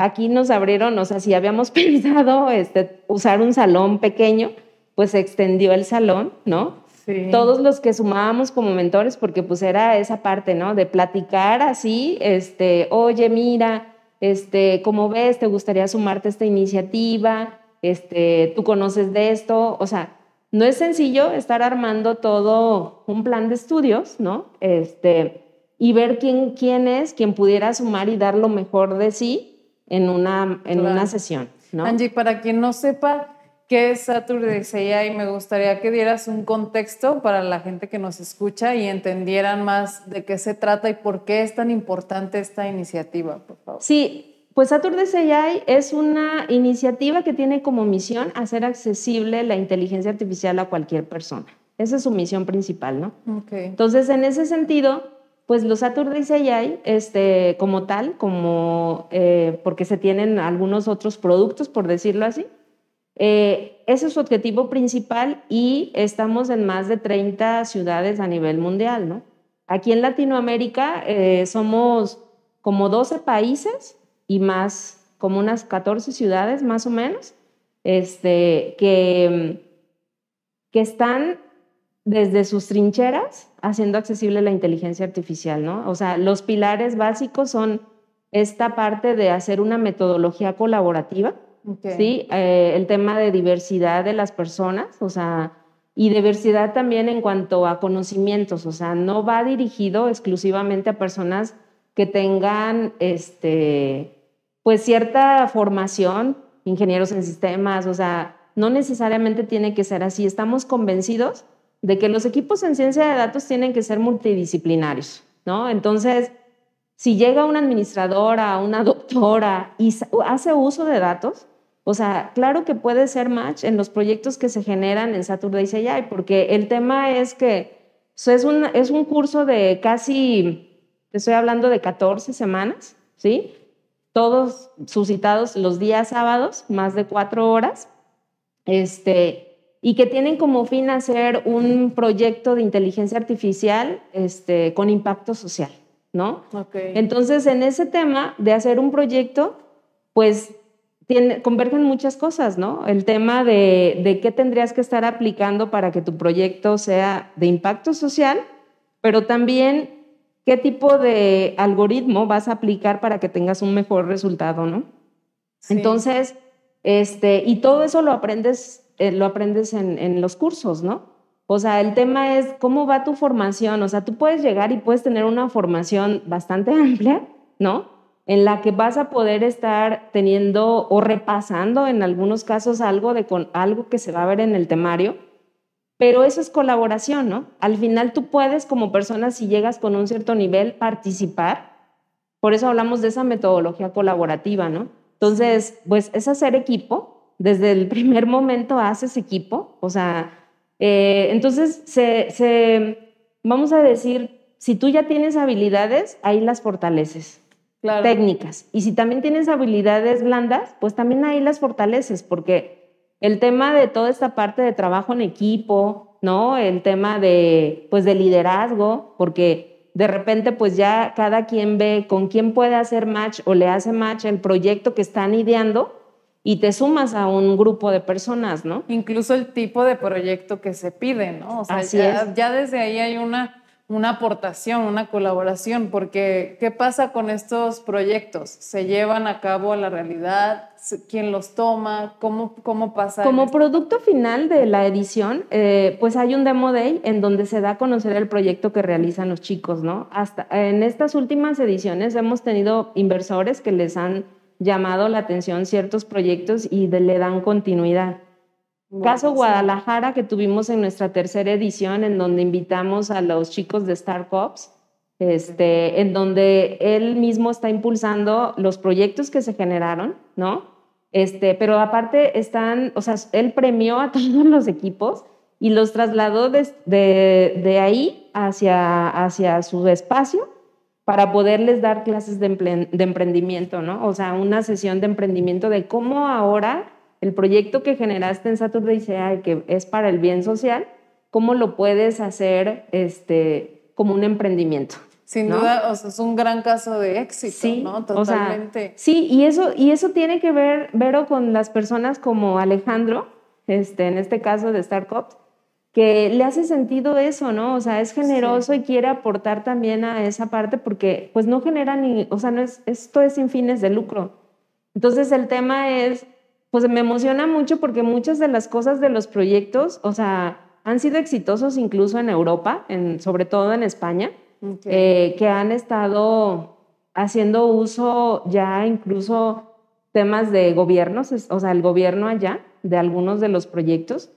Aquí nos abrieron, o sea, si habíamos pensado este, usar un salón pequeño, pues se extendió el salón, ¿no? Sí. Todos los que sumábamos como mentores, porque pues era esa parte, ¿no? De platicar así, este, oye, mira, este, ¿cómo ves? ¿Te gustaría sumarte a esta iniciativa? Este, ¿tú conoces de esto? O sea, no es sencillo estar armando todo un plan de estudios, ¿no? Este, y ver quién, quién es, quien pudiera sumar y dar lo mejor de sí en una, en una sesión, ¿no? Angie, para quien no sepa qué es Saturday AI, me gustaría que dieras un contexto para la gente que nos escucha y entendieran más de qué se trata y por qué es tan importante esta iniciativa, por favor. Sí, pues Saturday AI es una iniciativa que tiene como misión hacer accesible la inteligencia artificial a cualquier persona. Esa es su misión principal, ¿no? Okay. Entonces, en ese sentido, pues los Saturday AI, este, como tal, como eh, porque se tienen algunos otros productos, por decirlo así, eh, ese es su objetivo principal y estamos en más de 30 ciudades a nivel mundial, ¿no? Aquí en Latinoamérica eh, somos como 12 países y más, como unas 14 ciudades más o menos, este, que, que están desde sus trincheras haciendo accesible la inteligencia artificial, ¿no? O sea, los pilares básicos son esta parte de hacer una metodología colaborativa, okay. ¿sí? Eh, el tema de diversidad de las personas, o sea, y diversidad también en cuanto a conocimientos, o sea, no va dirigido exclusivamente a personas que tengan este, pues cierta formación, ingenieros en sistemas, o sea, no necesariamente tiene que ser así. Estamos convencidos de que los equipos en ciencia de datos tienen que ser multidisciplinarios, ¿no? Entonces, si llega una administradora, una doctora y hace uso de datos, o sea, claro que puede ser match en los proyectos que se generan en Saturday AI, porque el tema es que es un, es un curso de casi, estoy hablando de 14 semanas, ¿sí? todos suscitados los días sábados, más de cuatro horas, este, y que tienen como fin hacer un proyecto de inteligencia artificial este, con impacto social, ¿no? Okay. Entonces, en ese tema de hacer un proyecto, pues tiene, convergen muchas cosas, ¿no? El tema de, de qué tendrías que estar aplicando para que tu proyecto sea de impacto social, pero también qué tipo de algoritmo vas a aplicar para que tengas un mejor resultado, ¿no? Sí. Entonces, este, y todo eso lo aprendes, eh, lo aprendes en, los cursos, ¿no? O sea, el tema es cómo va tu formación. O sea, tú puedes llegar y puedes tener una formación bastante amplia, ¿no? En la que vas a poder estar teniendo o repasando en algunos casos algo de con algo que se va a ver en el temario pero eso es colaboración, ¿no? Al final tú puedes como persona, si llegas con un cierto nivel, participar. Por eso hablamos de esa metodología colaborativa, ¿no? Entonces, pues es hacer equipo. Desde el primer momento haces equipo. O sea, eh, entonces, se, se, vamos a decir, si tú ya tienes habilidades, ahí las fortaleces. Claro. Técnicas. Y si también tienes habilidades blandas, pues también ahí las fortaleces, porque el tema de toda esta parte de trabajo en equipo, ¿no? El tema de, pues, de liderazgo, porque de repente, pues ya cada quien ve con quién puede hacer match o le hace match el proyecto que están ideando y te sumas a un grupo de personas, ¿no? Incluso el tipo de proyecto que se pide, ¿no? O sea, Así ya, es. ya desde ahí hay una una aportación, una colaboración, porque ¿qué pasa con estos proyectos? ¿Se llevan a cabo a la realidad? ¿Quién los toma? ¿Cómo, cómo pasa? Como esto? producto final de la edición, eh, pues hay un demo day en donde se da a conocer el proyecto que realizan los chicos, ¿no? Hasta en estas últimas ediciones hemos tenido inversores que les han llamado la atención ciertos proyectos y le dan continuidad. Caso Guadalajara que tuvimos en nuestra tercera edición, en donde invitamos a los chicos de Star Cops, este, en donde él mismo está impulsando los proyectos que se generaron, ¿no? Este, pero aparte están, o sea, él premió a todos los equipos y los trasladó de, de, ahí hacia, hacia su espacio para poderles dar clases de, emprendimiento, ¿no? O sea, una sesión de emprendimiento de cómo ahora el proyecto que generaste en Saturday sea que es para el bien social, ¿cómo lo puedes hacer este, como un emprendimiento? Sin duda, o sea, es un gran caso de éxito, ¿no? Totalmente. sí, y eso, y eso tiene que ver, Vero, con las personas como Alejandro, este, en este caso de Startups, que le hace sentido eso, ¿no? O sea, es generoso y quiere aportar también a esa parte porque pues no genera ni, o sea, no es, esto es sin fines de lucro. Entonces el tema es pues me emociona mucho porque muchas de las cosas de los proyectos, o sea, han sido exitosos incluso en Europa, en, sobre todo en España, eh, que han estado haciendo uso ya incluso temas de gobiernos, o sea, el gobierno allá, de algunos de los proyectos.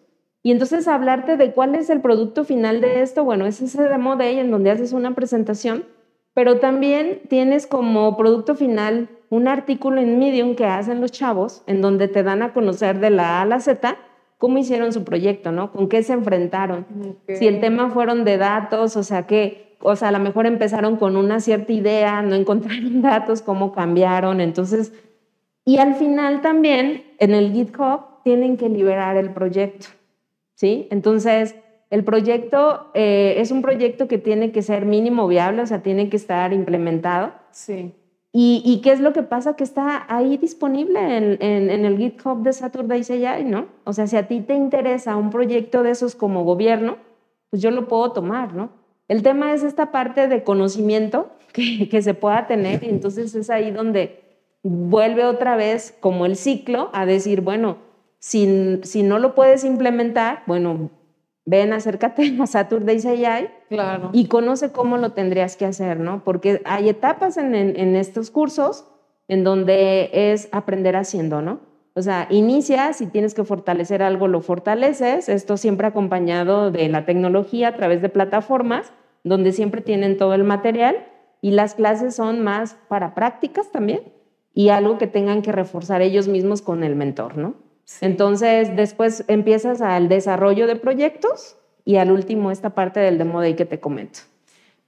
Y entonces hablarte de cuál es el producto final de esto, bueno, es ese demo day en donde haces una presentación, pero también tienes como producto final un artículo en Medium que hacen los chavos, en donde te dan a conocer de la A a la Z cómo hicieron su proyecto, ¿no? Con qué se enfrentaron. Si el tema fueron de datos, o sea, que, o sea, a lo mejor empezaron con una cierta idea, no encontraron datos, cómo cambiaron. Entonces, y al final también en el GitHub tienen que liberar el proyecto, ¿sí? Entonces, el proyecto eh, es un proyecto que tiene que ser mínimo viable, o sea, tiene que estar implementado. Sí. ¿Y, qué es lo que pasa? Que está ahí disponible en, en, el GitHub de Saturday AI, ¿no? O sea, si a ti te interesa un proyecto de esos como gobierno, pues yo lo puedo tomar, ¿no? El tema es esta parte de conocimiento que, que se pueda tener y entonces es ahí donde vuelve otra vez como el ciclo a decir, bueno, si, si no lo puedes implementar, bueno, ven, acércate a Saturday AI claro. y conoce cómo lo tendrías que hacer, ¿no? Porque hay etapas en, en, estos cursos en donde es aprender haciendo, ¿no? O sea, inicias y tienes que fortalecer algo, lo fortaleces, esto siempre acompañado de la tecnología a través de plataformas donde siempre tienen todo el material y las clases son más para prácticas también y algo que tengan que reforzar ellos mismos con el mentor, ¿no? Entonces, después empiezas al desarrollo de proyectos y al último esta parte del demo day que te comento.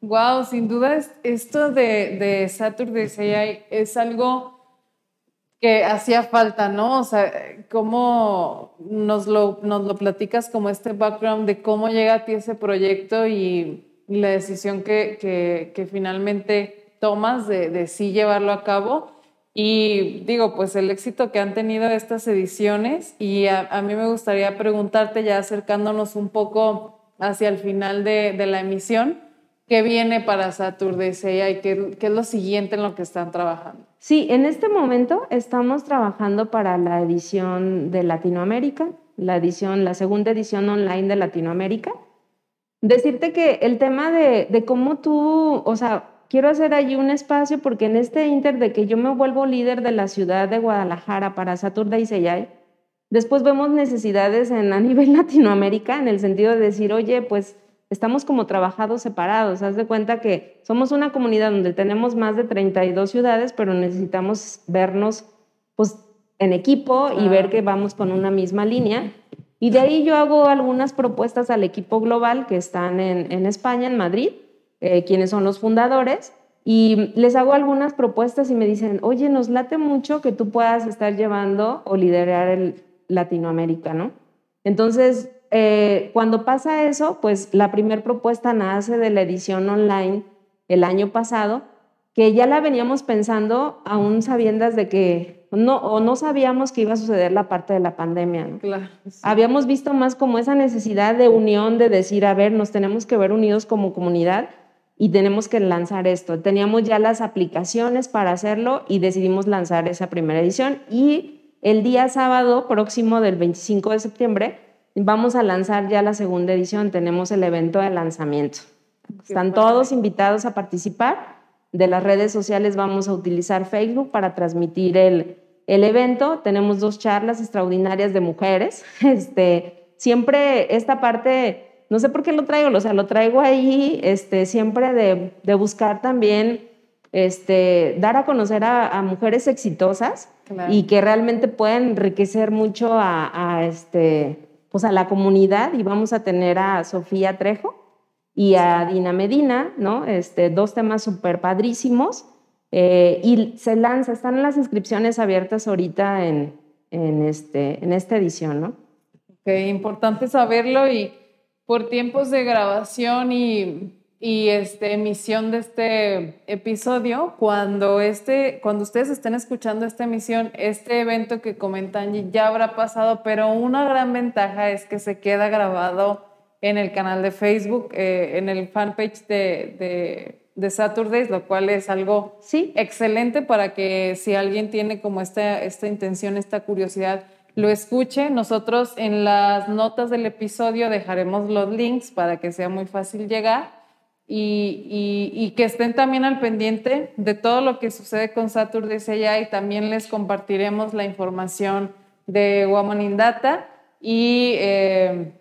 Wow, sin duda esto de, de Saturday AI es algo que hacía falta, ¿no? O sea, cómo nos lo, nos lo platicas como este background de cómo llega a ti ese proyecto y la decisión que, que, que finalmente tomas de, de sí llevarlo a cabo. Y digo, pues el éxito que han tenido estas ediciones y a, mí me gustaría preguntarte ya acercándonos un poco hacia el final de, la emisión, ¿qué viene para Saturday y qué, qué es lo siguiente en lo que están trabajando? Sí, en este momento estamos trabajando para la edición de Latinoamérica, la edición, la segunda edición online de Latinoamérica. Decirte que el tema de, de cómo tú, o sea, quiero hacer allí un espacio porque en este inter de que yo me vuelvo líder de la ciudad de Guadalajara para Saturday Seyay, después vemos necesidades en, a nivel Latinoamérica en el sentido de decir, oye, pues estamos como trabajados separados. Haz de cuenta que somos una comunidad donde tenemos más de 32 ciudades, pero necesitamos vernos pues en equipo y ver que vamos con una misma línea. Y de ahí yo hago algunas propuestas al equipo global que están en, en España, en Madrid, eh, quienes son los fundadores, y les hago algunas propuestas y me dicen, oye, nos late mucho que tú puedas estar llevando o liderar el Latinoamérica, ¿no? Entonces, eh, cuando pasa eso, pues la primera propuesta nace de la edición online el año pasado, que ya la veníamos pensando aún sabiendas de que no, o no sabíamos que iba a suceder la parte de la pandemia. ¿no? Claro, Habíamos visto más como esa necesidad de unión, de decir, a ver, nos tenemos que ver unidos como comunidad y tenemos que lanzar esto. Teníamos ya las aplicaciones para hacerlo y decidimos lanzar esa primera edición y el día sábado próximo del 25 de septiembre vamos a lanzar ya la segunda edición, tenemos el evento de lanzamiento. Están todos invitados a participar de las redes sociales vamos a utilizar Facebook para transmitir el, el evento. Tenemos dos charlas extraordinarias de mujeres. Este, siempre esta parte, no sé por qué lo traigo, o sea, lo traigo ahí este, siempre de, de buscar también este, dar a conocer a, mujeres exitosas y que realmente pueden enriquecer mucho a, a, este, pues a la comunidad. Y vamos a tener a Sofía Trejo y a Dina Medina, ¿no? Este, dos temas súper padrísimos. Eh, y se lanza, están las inscripciones abiertas ahorita en, en, este, en esta edición, ¿no? Ok, importante saberlo y por tiempos de grabación y, y este, emisión de este episodio, cuando, este, cuando ustedes estén escuchando esta emisión, este evento que comentan ya habrá pasado, pero una gran ventaja es que se queda grabado en el canal de Facebook, eh, en el fanpage de, de, de, Saturdays, lo cual es algo ¿Sí? excelente para que si alguien tiene como esta, esta intención, esta curiosidad, lo escuche. Nosotros en las notas del episodio dejaremos los links para que sea muy fácil llegar. Y, y, y, que estén también al pendiente de todo lo que sucede con Saturdays allá y también les compartiremos la información de Woman in Data y eh,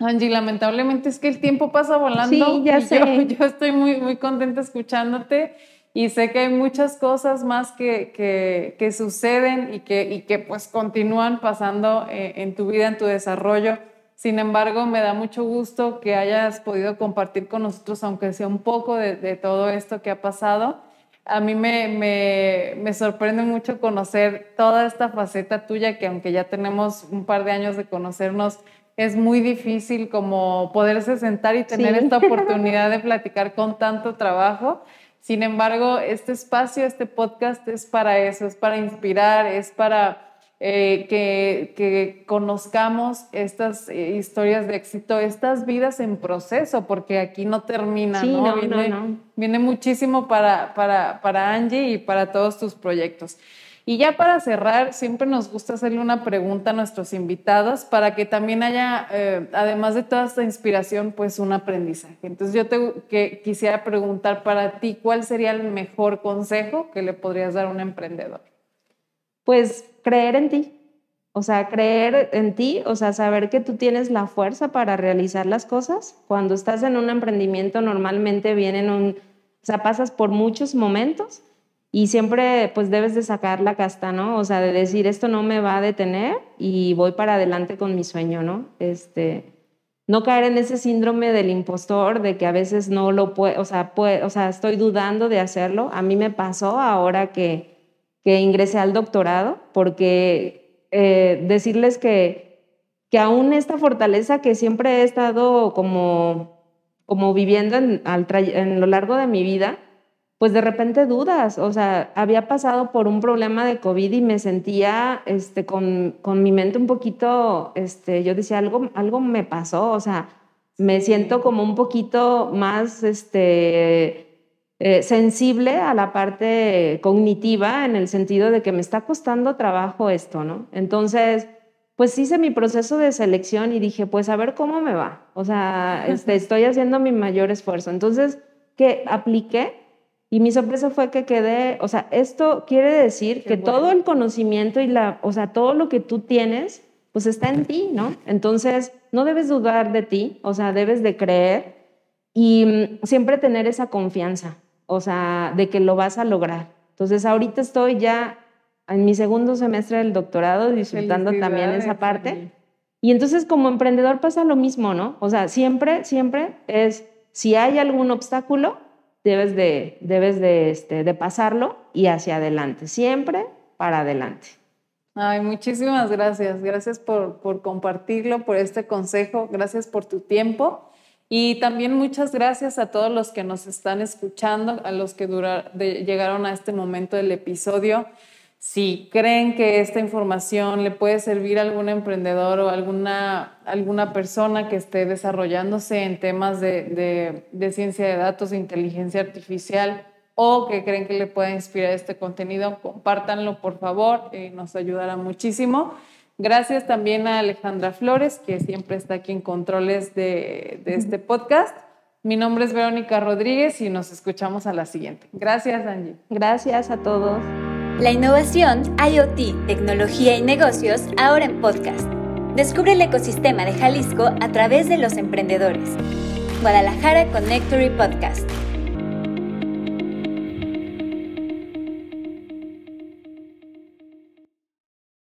Angie, lamentablemente es que el tiempo pasa volando. Sí, ya sé. Yo, estoy muy, muy contenta escuchándote y sé que hay muchas cosas más que, que, que suceden y que, y que pues continúan pasando eh, en tu vida, en tu desarrollo. Sin embargo, me da mucho gusto que hayas podido compartir con nosotros, aunque sea un poco de, de todo esto que ha pasado. A mí me, me, me, sorprende mucho conocer toda esta faceta tuya, que aunque ya tenemos un par de años de conocernos, es muy difícil como poderse sentar y tener esta oportunidad de platicar con tanto trabajo. Sin embargo, este espacio, este podcast es para eso, es para inspirar, es para eh, que, que, conozcamos estas eh, historias de éxito, estas vidas en proceso, porque aquí no termina, ¿no? viene, no, viene muchísimo para, para, para Angie y para todos tus proyectos. Y ya para cerrar, siempre nos gusta hacerle una pregunta a nuestros invitados para que también haya, eh, además de toda esta inspiración, pues un aprendizaje. Entonces yo te quisiera preguntar para ti, ¿cuál sería el mejor consejo que le podrías dar a un emprendedor? Pues creer en ti. O sea, creer en ti, o sea, saber que tú tienes la fuerza para realizar las cosas. Cuando estás en un emprendimiento, normalmente vienen un, pasas por muchos momentos y siempre pues debes de sacar la casta, ¿no? O sea, de decir, esto no me va a detener y voy para adelante con mi sueño, ¿no? Este, no caer en ese síndrome del impostor, de que a veces no lo puedo, o sea, o sea, estoy dudando de hacerlo. A mí me pasó ahora que, que ingresé al doctorado, porque eh, decirles que, que aún esta fortaleza que siempre he estado como, como viviendo en, al en lo largo de mi vida, pues de repente dudas, o sea, había pasado por un problema de COVID y me sentía este, con, con mi mente un poquito, este, yo decía, algo, algo me pasó, o sea, me siento como un poquito más este, eh, sensible a la parte cognitiva en el sentido de que me está costando trabajo esto, ¿no? Entonces, pues hice mi proceso de selección y dije, pues a ver cómo me va, o sea, este, estoy haciendo mi mayor esfuerzo. Entonces, ¿qué apliqué? Y mi sorpresa fue que quedé, o sea, esto quiere decir que todo el conocimiento y la, o sea, todo lo que tú tienes, pues está en ti, ¿no? Entonces, no debes dudar de ti, o sea, debes de creer y mm, siempre tener esa confianza, o sea, de que lo vas a lograr. Entonces, ahorita estoy ya en mi segundo semestre del doctorado disfrutando también esa parte. Y entonces como emprendedor pasa lo mismo, ¿no? O sea, siempre, siempre es, si hay algún obstáculo, debes de, debes de, este, de pasarlo y hacia adelante, siempre para adelante. Ay, muchísimas gracias. Gracias por, por, compartirlo, por este consejo. Gracias por tu tiempo. Y también muchas gracias a todos los que nos están escuchando, a los que llegaron a este momento del episodio. Si creen que esta información le puede servir a algún emprendedor o alguna, alguna persona que esté desarrollándose en temas de, de, ciencia de datos, de inteligencia artificial, o que creen que le pueda inspirar este contenido, compártanlo por favor, eh, nos ayudará muchísimo. Gracias también a Alejandra Flores, que siempre está aquí en controles de, de este podcast. Mi nombre es Verónica Rodríguez y nos escuchamos a la siguiente. Gracias, Angie. Gracias a todos. La innovación, IoT, tecnología y negocios ahora en podcast. Descubre el ecosistema de Jalisco a través de los emprendedores. Guadalajara Connectory Podcast.